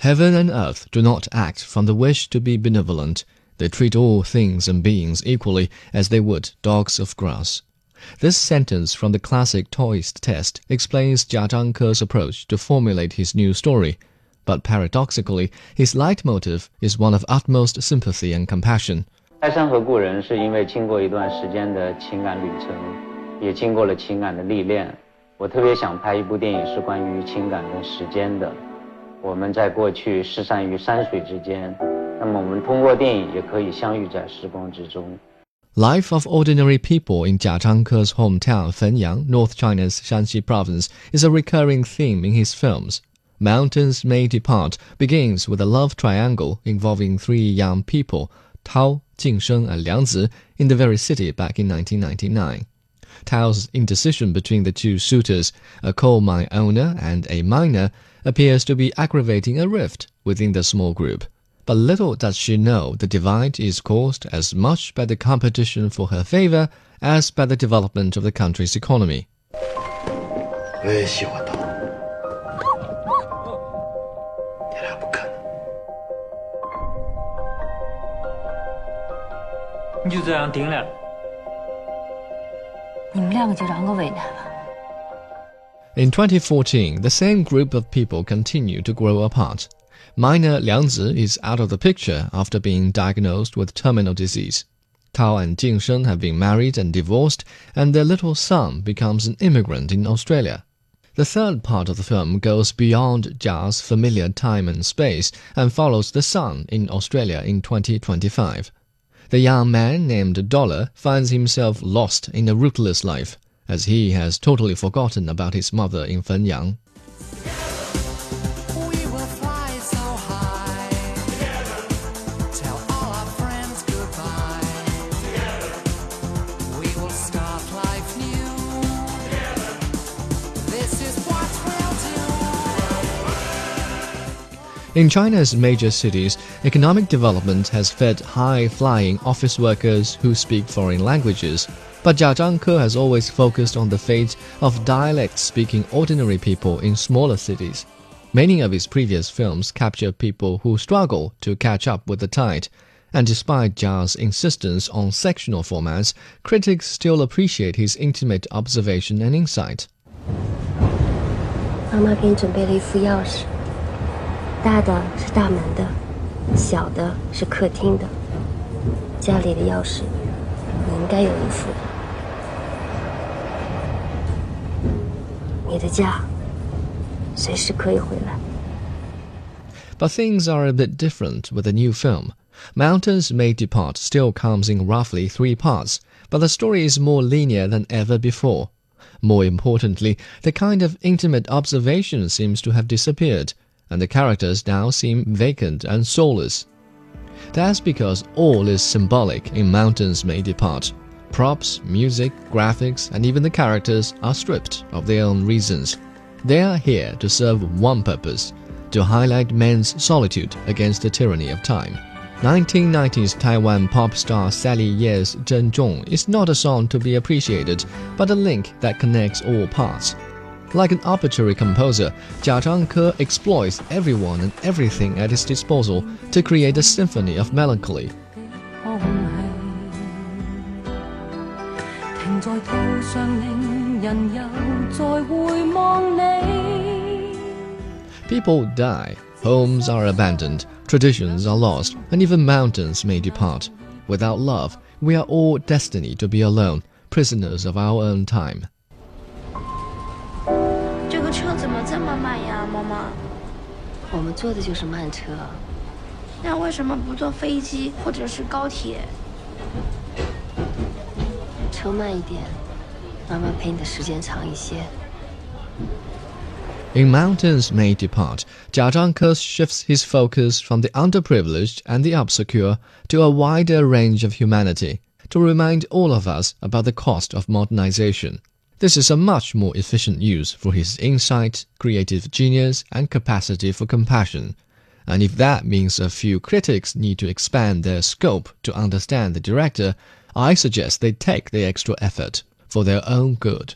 Heaven and earth do not act from the wish to be benevolent. They treat all things and beings equally as they would dogs of grass. This sentence from the classic Taoist text explains Jia Zhangke's approach to formulate his new story, but paradoxically, his leitmotif is one of utmost sympathy and compassion. 开山河故人是因为经过一段时间的情感旅程，也经过了情感的历练。我特别想拍一部电影，是关于情感跟时间的。我们在过去失散于山水之间，那么我们通过电影也可以相遇在时光之中。Life of Ordinary People in Jia Zhangke's hometown Fenyang, North China's Shanxi Province, is a recurring theme in his films. Mountains May Depart begins with a love triangle involving three young people, Tao, Jingsheng, and Liangzi, in the very city back in 1999. Tao's indecision between the two suitors, a coal mine owner and a miner, appears to be aggravating a rift within the small group. But little does she know the divide is caused as much by the competition for her favor as by the development of the country's economy. In 2014, the same group of people continue to grow apart. Miner Liangzi is out of the picture after being diagnosed with terminal disease. Tao and Jingsheng have been married and divorced, and their little son becomes an immigrant in Australia. The third part of the film goes beyond Jia's familiar time and space and follows the son in Australia in 2025. The young man named Dollar finds himself lost in a rootless life, as he has totally forgotten about his mother in Fenyang. In China's major cities, economic development has fed high-flying office workers who speak foreign languages. But Jia Zhangke has always focused on the fate of dialect-speaking ordinary people in smaller cities. Many of his previous films capture people who struggle to catch up with the tide. And despite Jia's insistence on sectional formats, critics still appreciate his intimate observation and insight. 妈妈给你准备了一副钥匙。 大的是大门的，小的是客厅的。家里的钥匙，你应该有一副。你的家，随时可以回来。But things are a bit different with the new film. Mountains May Depart still comes in roughly three parts, but the story is more linear than ever before. More importantly, the kind of intimate observation seems to have disappeared and the characters now seem vacant and soulless. That's because all is symbolic in Mountains May Depart. Props, music, graphics, and even the characters are stripped of their own reasons. They are here to serve one purpose to highlight men's solitude against the tyranny of time. 1990s Taiwan pop star Sally Yeh's Zhen Zhong is not a song to be appreciated, but a link that connects all parts. Like an arbitrary composer, Jia Zhangke exploits everyone and everything at his disposal to create a symphony of melancholy. People die, homes are abandoned, traditions are lost, and even mountains may depart. Without love, we are all destined to be alone, prisoners of our own time. 怎么这么慢呀，妈妈？我们坐的就是慢车。那为什么不坐飞机或者是高铁？车慢一点，妈妈陪你的时间长一些。In Mountains May Depart, Jia Zhangke shifts his focus from the underprivileged and the obscure to a wider range of humanity to remind all of us about the cost of modernization. This is a much more efficient use for his insight, creative genius, and capacity for compassion. And if that means a few critics need to expand their scope to understand the director, I suggest they take the extra effort for their own good.